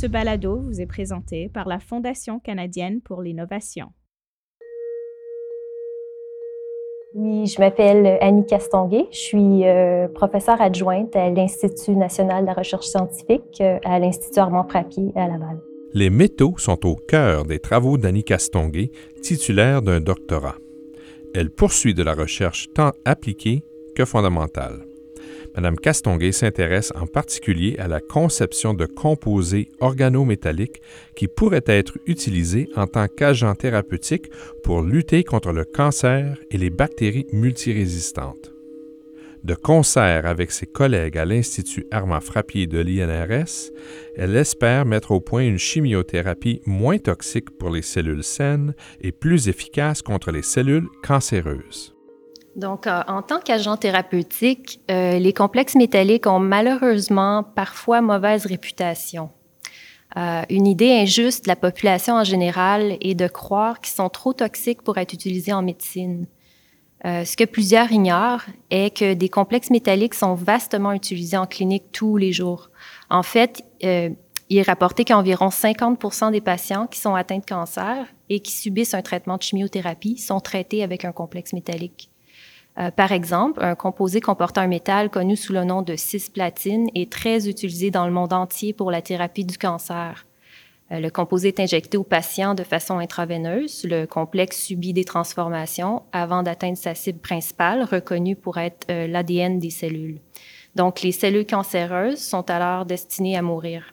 Ce balado vous est présenté par la Fondation canadienne pour l'innovation. Oui, je m'appelle Annie Castonguay. Je suis euh, professeure adjointe à l'Institut national de la recherche scientifique euh, à l'Institut Armand Frappier à Laval. Les métaux sont au cœur des travaux d'Annie Castonguay, titulaire d'un doctorat. Elle poursuit de la recherche tant appliquée que fondamentale. Mme Castonguay s'intéresse en particulier à la conception de composés organométalliques qui pourraient être utilisés en tant qu'agents thérapeutiques pour lutter contre le cancer et les bactéries multirésistantes. De concert avec ses collègues à l'Institut Armand Frappier de l'INRS, elle espère mettre au point une chimiothérapie moins toxique pour les cellules saines et plus efficace contre les cellules cancéreuses. Donc, euh, en tant qu'agent thérapeutique, euh, les complexes métalliques ont malheureusement parfois mauvaise réputation. Euh, une idée injuste de la population en général est de croire qu'ils sont trop toxiques pour être utilisés en médecine. ce que plusieurs ignorent est que des complexes métalliques sont vastement utilisés en clinique tous les jours. En fait, il est rapporté qu'environ 50% des patients qui sont atteints de cancer et qui subissent un traitement de chimiothérapie sont traités avec un complexe métallique. Euh, par exemple, un composé comportant un métal connu sous le nom de cisplatine est très utilisé dans le monde entier pour la thérapie du cancer. Euh, le composé est injecté au patient de façon intraveineuse. Le complexe subit des transformations avant d'atteindre sa cible principale, reconnue pour être euh, l'ADN des cellules. Donc, les cellules cancéreuses sont alors destinées à mourir.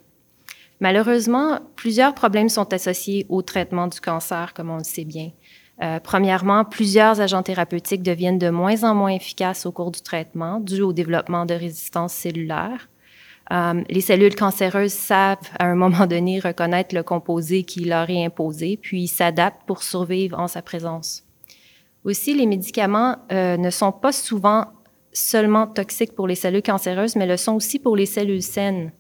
Malheureusement, plusieurs problèmes sont associés au traitement du cancer, comme on le sait bien. Euh, premièrement, plusieurs agents thérapeutiques deviennent de moins en moins efficaces au cours du traitement dû au développement de résistance cellulaire. Euh, les cellules cancéreuses savent à un moment donné reconnaître le composé qui leur est imposé, puis s'adaptent pour survivre en sa présence. Aussi, les médicaments euh, ne sont pas souvent seulement toxiques pour les cellules cancéreuses, mais le sont aussi pour les cellules saines.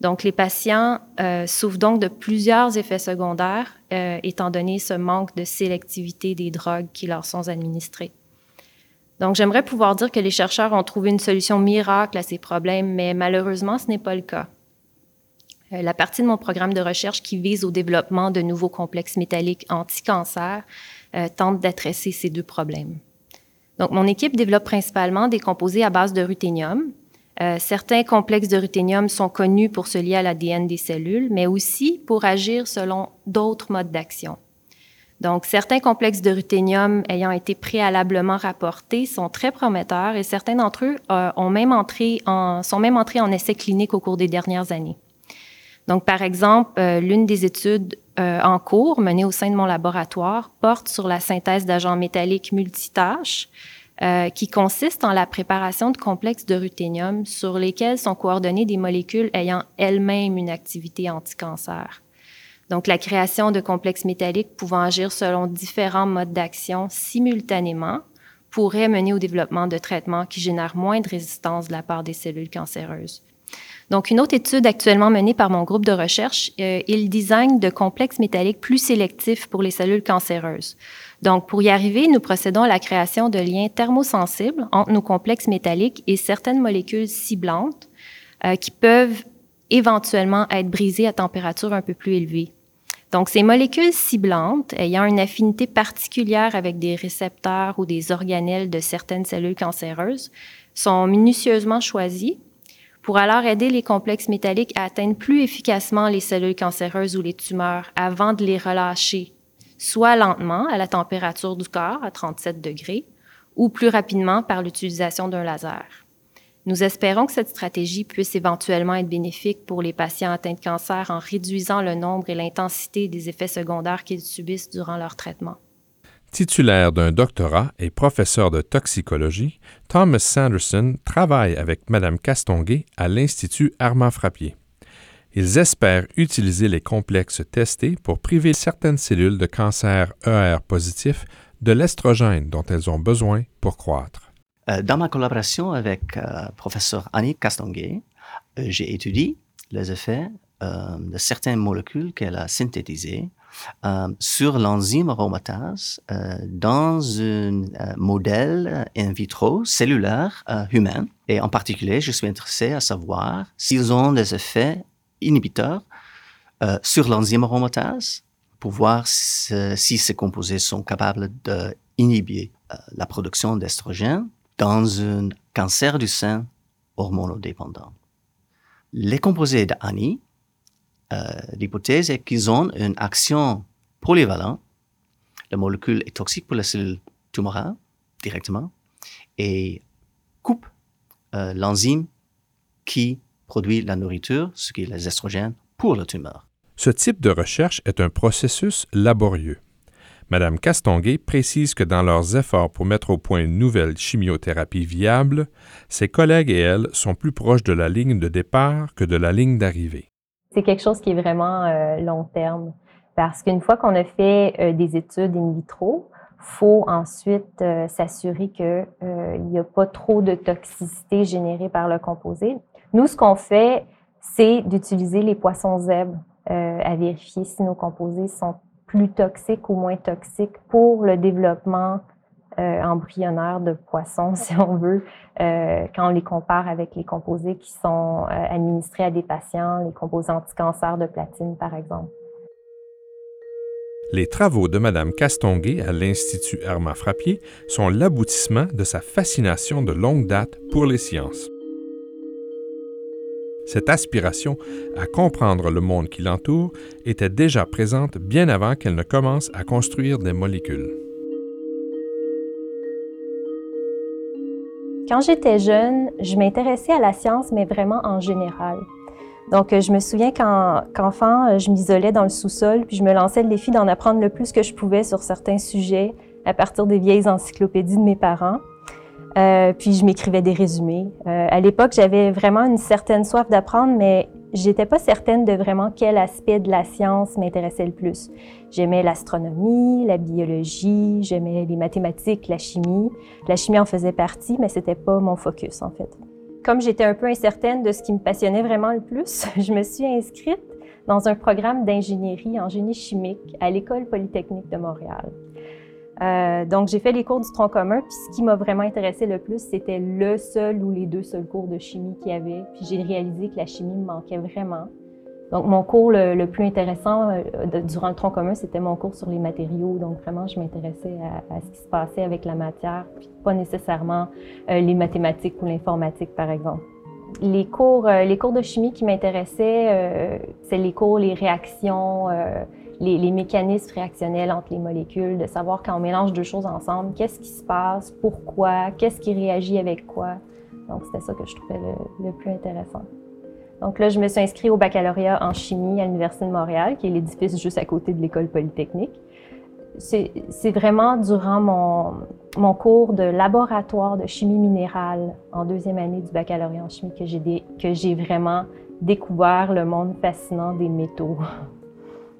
Donc, les patients euh, souffrent donc de plusieurs effets secondaires, euh, étant donné ce manque de sélectivité des drogues qui leur sont administrées. Donc, j'aimerais pouvoir dire que les chercheurs ont trouvé une solution miracle à ces problèmes, mais malheureusement, ce n'est pas le cas. Euh, la partie de mon programme de recherche qui vise au développement de nouveaux complexes métalliques anti-cancer tente d'adresser ces deux problèmes. Donc, mon équipe développe principalement des composés à base de ruthénium, euh, certains complexes de ruthénium sont connus pour se lier à l'ADN des cellules, mais aussi pour agir selon d'autres modes d'action. Donc, certains complexes de ruthénium ayant été préalablement rapportés sont très prometteurs et certains d'entre eux euh, ont même entré en, sont même entrés en essais cliniques au cours des dernières années. Donc, par exemple, euh, l'une des études en cours menées au sein de mon laboratoire porte sur la synthèse d'agents métalliques multitâches euh, qui consiste en la préparation de complexes de ruthénium sur lesquels sont coordonnées des molécules ayant elles-mêmes une activité anticancer. Donc, la création de complexes métalliques pouvant agir selon différents modes d'action simultanément pourrait mener au développement de traitements qui génèrent moins de résistance de la part des cellules cancéreuses. Donc, une autre étude actuellement menée par mon groupe de recherche euh, est le design de complexes métalliques plus sélectifs pour les cellules cancéreuses. Donc, pour y arriver, nous procédons à la création de liens thermosensibles entre nos complexes métalliques et certaines molécules ciblantes euh, qui peuvent éventuellement être brisées à température un peu plus élevée. Donc, ces molécules ciblantes, ayant une affinité particulière avec des récepteurs ou des organelles de certaines cellules cancéreuses, sont minutieusement choisies pour alors aider les complexes métalliques à atteindre plus efficacement les cellules cancéreuses ou les tumeurs avant de les relâcher soit lentement à la température du corps, à 37 degrés, ou plus rapidement par l'utilisation d'un laser. Nous espérons que cette stratégie puisse éventuellement être bénéfique pour les patients atteints de cancer en réduisant le nombre et l'intensité des effets secondaires qu'ils subissent durant leur traitement. Titulaire d'un doctorat et professeur de toxicologie, Thomas Sanderson travaille avec Mme Castonguay à l'Institut Armand Frappier. Ils espèrent utiliser les complexes testés pour priver certaines cellules de cancer ER positif de l'estrogène dont elles ont besoin pour croître. Euh, dans ma collaboration avec euh, professeur Annie Castonguay, euh, j'ai étudié les effets de certaines molécules qu'elle a synthétisées sur l'enzyme aromatase dans un modèle in vitro cellulaire humain. Et en particulier, je suis intéressé à savoir s'ils ont des effets inhibiteurs euh, sur l'enzyme aromatase pour voir si, ces composés sont capables d'inhiber euh, la production d'estrogène dans un cancer du sein hormonodépendant. Les composés d'ANI, euh, l'hypothèse est qu'ils ont une action polyvalente. La molécule est toxique pour la cellule tumorale directement et coupe euh, l'enzyme qui produit la nourriture, ce qui est les estrogènes, pour la tumeur. Ce type de recherche est un processus laborieux. Madame Castonguay précise que dans leurs efforts pour mettre au point une nouvelle chimiothérapie viable, ses collègues et elle sont plus proches de la ligne de départ que de la ligne d'arrivée. C'est quelque chose qui est vraiment euh, long terme parce qu'une fois qu'on a fait euh, des études in vitro, faut ensuite euh, s'assurer qu'il n'y a pas trop de toxicité générée par le composé. Nous, ce qu'on fait, c'est d'utiliser les poissons zèbres à vérifier si nos composés sont plus toxiques ou moins toxiques pour le développement euh, embryonnaire de poissons, si on veut, euh, quand on les compare avec les composés qui sont euh, administrés à des patients, les composés anti-cancer de platine, par exemple. Les travaux de Mme Castonguay à l'Institut Hermann Frappier sont l'aboutissement de sa fascination de longue date pour les sciences. Cette aspiration à comprendre le monde qui l'entoure était déjà présente bien avant qu'elle ne commence à construire des molécules. Quand j'étais jeune, je m'intéressais à la science, mais vraiment en général. Donc, je me souviens qu'enfant, je m'isolais dans le sous-sol, puis je me lançais le défi d'en apprendre le plus que je pouvais sur certains sujets à partir des vieilles encyclopédies de mes parents. Euh, puis je m'écrivais des résumés. Euh, à l'époque, j'avais vraiment une certaine soif d'apprendre, mais j'étais pas certaine de vraiment quel aspect de la science m'intéressait le plus. J'aimais l'astronomie, la biologie, j'aimais les mathématiques, la chimie. La chimie en faisait partie, mais c'était pas mon focus en fait. Comme j'étais un peu incertaine de ce qui me passionnait vraiment le plus, je me suis inscrite dans un programme d'ingénierie en génie chimique à l'École polytechnique de Montréal. Euh, donc, j'ai fait les cours du tronc commun, puis ce qui m'a vraiment intéressé le plus, c'était le seul ou les deux seuls cours de chimie qu'il y avait. Puis j'ai réalisé que la chimie me manquait vraiment. Donc, mon cours le, plus intéressant euh, durant le tronc commun, c'était mon cours sur les matériaux. Donc, vraiment, je m'intéressais à, ce qui se passait avec la matière, puis pas nécessairement euh, les mathématiques ou l'informatique, par exemple. Les cours, les cours de chimie qui m'intéressaient, c'est les cours, les réactions, les, mécanismes réactionnels entre les molécules, de savoir quand on mélange deux choses ensemble, qu'est-ce qui se passe, pourquoi, qu'est-ce qui réagit avec quoi. Donc, c'était ça que je trouvais le, plus intéressant. Donc là, je me suis inscrite au baccalauréat en chimie à l'Université de Montréal, qui est l'édifice juste à côté de l'école polytechnique. C'est vraiment durant mon, cours de laboratoire de chimie minérale en deuxième année du baccalauréat en chimie que j'ai vraiment découvert le monde fascinant des métaux.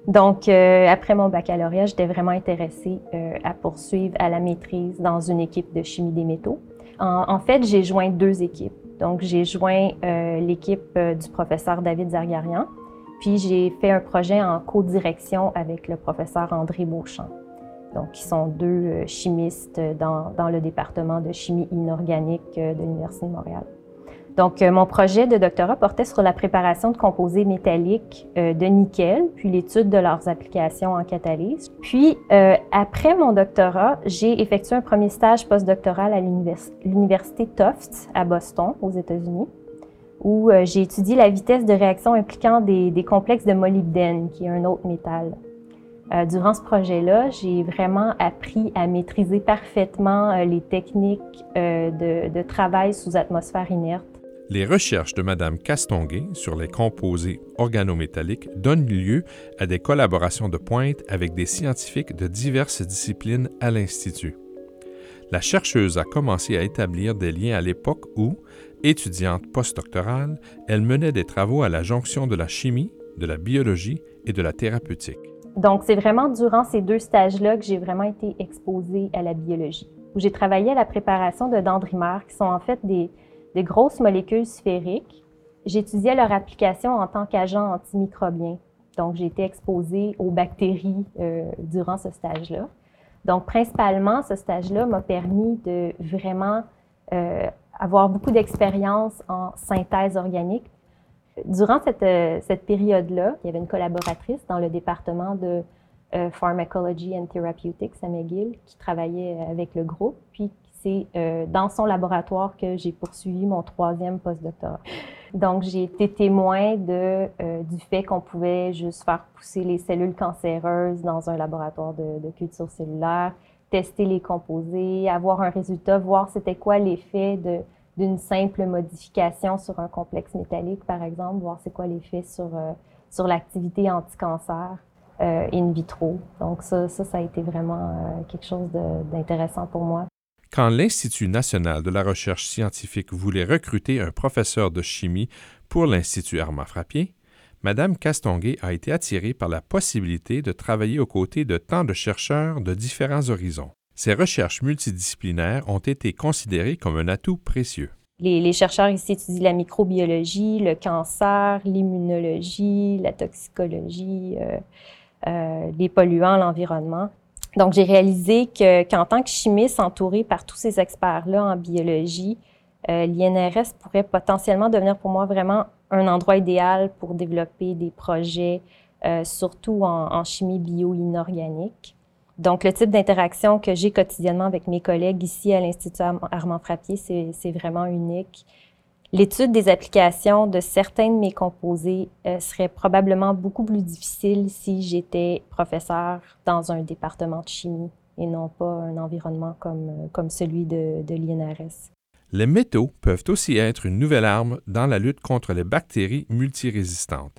Donc, euh, après mon baccalauréat, j'étais vraiment intéressée euh, à poursuivre à la maîtrise dans une équipe de chimie des métaux. En, fait, j'ai joint deux équipes. Donc, j'ai joint euh, l'équipe du professeur David Zargarian, puis j'ai fait un projet en co-direction avec le professeur André Beauchamp. Donc, qui sont deux chimistes dans, dans, le département de chimie inorganique de l'Université de Montréal. Donc, euh, mon projet de doctorat portait sur la préparation de composés métalliques euh, de nickel, puis l'étude de leurs applications en catalyse. Puis, euh, après mon doctorat, j'ai effectué un premier stage postdoctoral à l'Université Tufts à Boston, aux États-Unis, où j'ai étudié la vitesse de réaction impliquant des, complexes de molybdène, qui est un autre métal. durant ce projet-là, j'ai vraiment appris à maîtriser parfaitement les techniques de, de travail sous atmosphère inerte les recherches de Mme Castonguay sur les composés organométalliques donnent lieu à des collaborations de pointe avec des scientifiques de diverses disciplines à l'Institut. La chercheuse a commencé à établir des liens à l'époque où, étudiante postdoctorale, elle menait des travaux à la jonction de la chimie, de la biologie et de la thérapeutique. Donc, c'est vraiment durant ces deux stages-là que j'ai vraiment été exposée à la biologie, où j'ai travaillé à la préparation de dendrimères, qui sont en fait des, de grosses molécules sphériques. J'étudiais leur application en tant qu'agent antimicrobien. Donc, j'ai été exposée aux bactéries euh, durant ce stage-là. Donc, principalement, ce stage-là m'a permis de vraiment euh, avoir beaucoup d'expérience en synthèse organique. durant cette, euh, cette période-là, il y avait une collaboratrice dans le département de euh, Pharmacology and Therapeutics à McGill qui travaillait avec le groupe. Puis c'est euh, dans son laboratoire que j'ai poursuivi mon troisième postdoctorat. Donc, j'ai été témoin de, euh, du fait qu'on pouvait juste faire pousser les cellules cancéreuses dans un laboratoire de, culture cellulaire, tester les composés, avoir un résultat, voir c'était quoi l'effet de, d'une simple modification sur un complexe métallique, par exemple, voir c'est quoi l'effet sur, euh, sur l'activité anti-cancer euh, in vitro. Donc ça, ça, ça a été vraiment euh, quelque chose d'intéressant pour moi. Quand l'Institut national de la recherche scientifique voulait recruter un professeur de chimie pour l'Institut Armand Frappier, Madame Castonguay a été attirée par la possibilité de travailler aux côtés de tant de chercheurs de différents horizons. Ces recherches multidisciplinaires ont été considérées comme un atout précieux. Les, les chercheurs ici étudient la microbiologie, le cancer, l'immunologie, la toxicologie, euh, les polluants, l'environnement. Donc, j'ai réalisé que, qu'en tant que chimiste entourée par tous ces experts-là en biologie, euh, l'INRS pourrait potentiellement devenir pour moi vraiment un endroit idéal pour développer des projets, euh, surtout en, chimie bio-inorganique. Donc, le type d'interaction que j'ai quotidiennement avec mes collègues ici à l'Institut Armand Frappier, c'est vraiment unique. L'étude des applications de certains de mes composés euh, serait probablement beaucoup plus difficile si j'étais professeur dans un département de chimie et non pas un environnement comme, euh, comme celui de, de l'INRS. Les métaux peuvent aussi être une nouvelle arme dans la lutte contre les bactéries multirésistantes.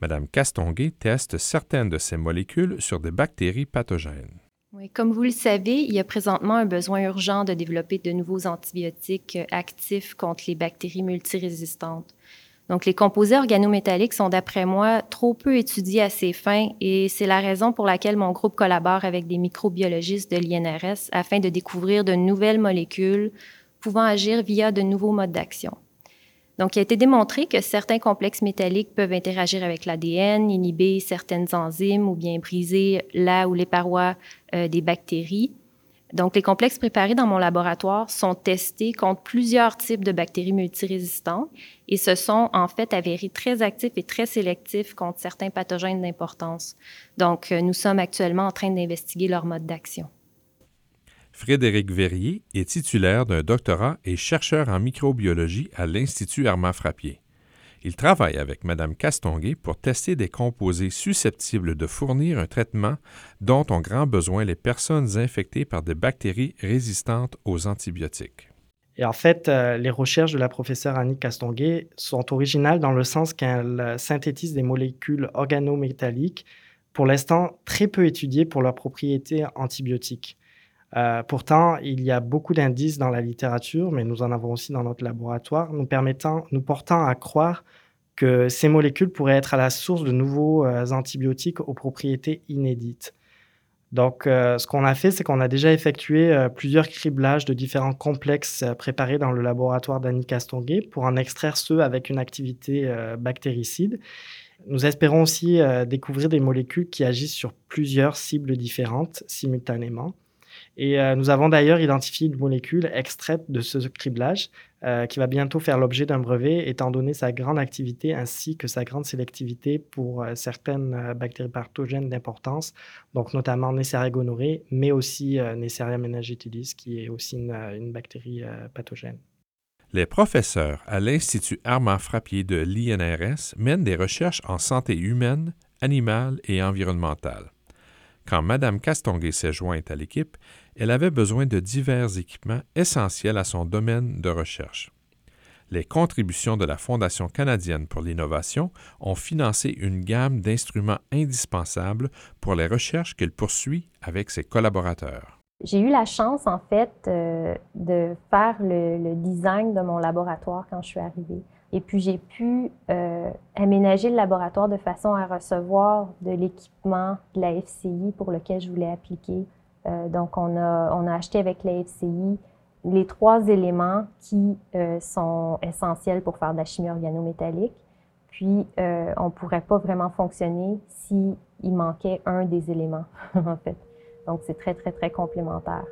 Madame Castonguay teste certaines de ces molécules sur des bactéries pathogènes. Oui, comme vous le savez, il y a présentement un besoin urgent de développer de nouveaux antibiotiques actifs contre les bactéries multirésistantes. Donc, les composés organométalliques sont, d'après moi, trop peu étudiés à ces fins et c'est la raison pour laquelle mon groupe collabore avec des microbiologistes de l'INRS afin de découvrir de nouvelles molécules pouvant agir via de nouveaux modes d'action. Donc, il a été démontré que certains complexes métalliques peuvent interagir avec l'ADN, inhiber certaines enzymes ou bien briser la ou les parois euh, des bactéries. Donc, les complexes préparés dans mon laboratoire sont testés contre plusieurs types de bactéries multirésistantes et se sont en fait avérés très actifs et très sélectifs contre certains pathogènes d'importance. Donc, euh, nous sommes actuellement en train d'investiguer leur mode d'action. Frédéric Verrier est titulaire d'un doctorat et chercheur en microbiologie à l'Institut Armand Frappier. Il travaille avec Mme Castonguay pour tester des composés susceptibles de fournir un traitement dont ont grand besoin les personnes infectées par des bactéries résistantes aux antibiotiques. Et en fait, euh, les recherches de la professeure Annie Castonguay sont originales dans le sens qu'elle synthétise des molécules organométalliques, pour l'instant très peu étudiées pour leurs propriétés antibiotiques. Euh, pourtant, il y a beaucoup d'indices dans la littérature, mais nous en avons aussi dans notre laboratoire, nous permettant, nous portant à croire que ces molécules pourraient être à la source de nouveaux euh, antibiotiques aux propriétés inédites. Donc, euh, ce qu'on a fait, c'est qu'on a déjà effectué plusieurs criblages de différents complexes préparés dans le laboratoire d'Annie Castonguay pour en extraire ceux avec une activité bactéricide. Nous espérons aussi découvrir des molécules qui agissent sur plusieurs cibles différentes simultanément. Et euh, nous avons d'ailleurs identifié une molécule extraite de ce criblage euh, qui va bientôt faire l'objet d'un brevet, étant donné sa grande activité ainsi que sa grande sélectivité pour euh, certaines bactéries pathogènes d'importance, donc notamment Neisseria gonorrhoeae, mais aussi Neisseria meningitidis, qui est aussi une, bactérie pathogène. Les professeurs à l'Institut Armand Frappier de l'INRS mènent des recherches en santé humaine, animale et environnementale. Quand Mme Castonguay s'est jointe à l'équipe, elle avait besoin de divers équipements essentiels à son domaine de recherche. Les contributions de la Fondation canadienne pour l'innovation ont financé une gamme d'instruments indispensables pour les recherches qu'elle poursuit avec ses collaborateurs. J'ai eu la chance, en fait, euh, de faire le, design de mon laboratoire quand je suis arrivée. Et puis, j'ai pu euh, aménager le laboratoire de façon à recevoir de l'équipement de la FCI pour lequel je voulais appliquer. Euh, donc, on a, acheté avec la FCI les trois éléments qui euh, sont essentiels pour faire de la chimie organométallique. Puis, euh, on ne pourrait pas vraiment fonctionner s'il manquait un des éléments, en fait. Donc, c'est très, très, très complémentaire.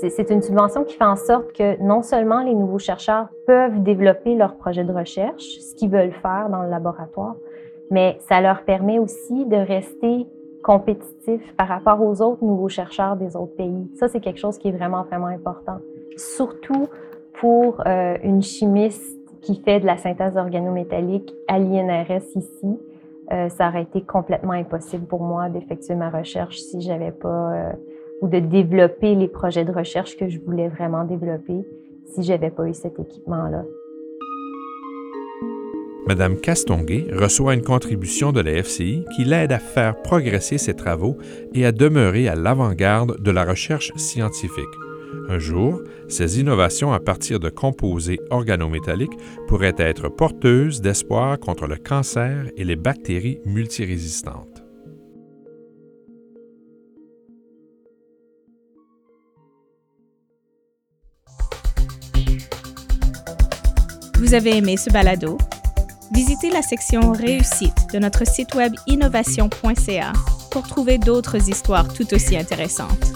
c'est une subvention qui fait en sorte que non seulement les nouveaux chercheurs peuvent développer leurs projets de recherche, ce qu'ils veulent faire dans le laboratoire, mais ça leur permet aussi de rester compétitifs par rapport aux autres nouveaux chercheurs des autres pays. Ça, c'est quelque chose qui est vraiment, vraiment important. Surtout pour euh, une chimiste qui fait de la synthèse organométallique à l'INRS ici, euh, ça aurait été complètement impossible pour moi d'effectuer ma recherche si j'avais pas euh, ou de développer les projets de recherche que je voulais vraiment développer si j'avais pas eu cet équipement-là. Madame Castonguay reçoit une contribution de la FCI qui l'aide à faire progresser ses travaux et à demeurer à l'avant-garde de la recherche scientifique. Un jour, ces innovations à partir de composés organométalliques pourraient être porteuses d'espoir contre le cancer et les bactéries multirésistantes. Vous avez aimé ce balado? Visitez la section Réussite de notre site web innovation.ca pour trouver d'autres histoires tout aussi intéressantes.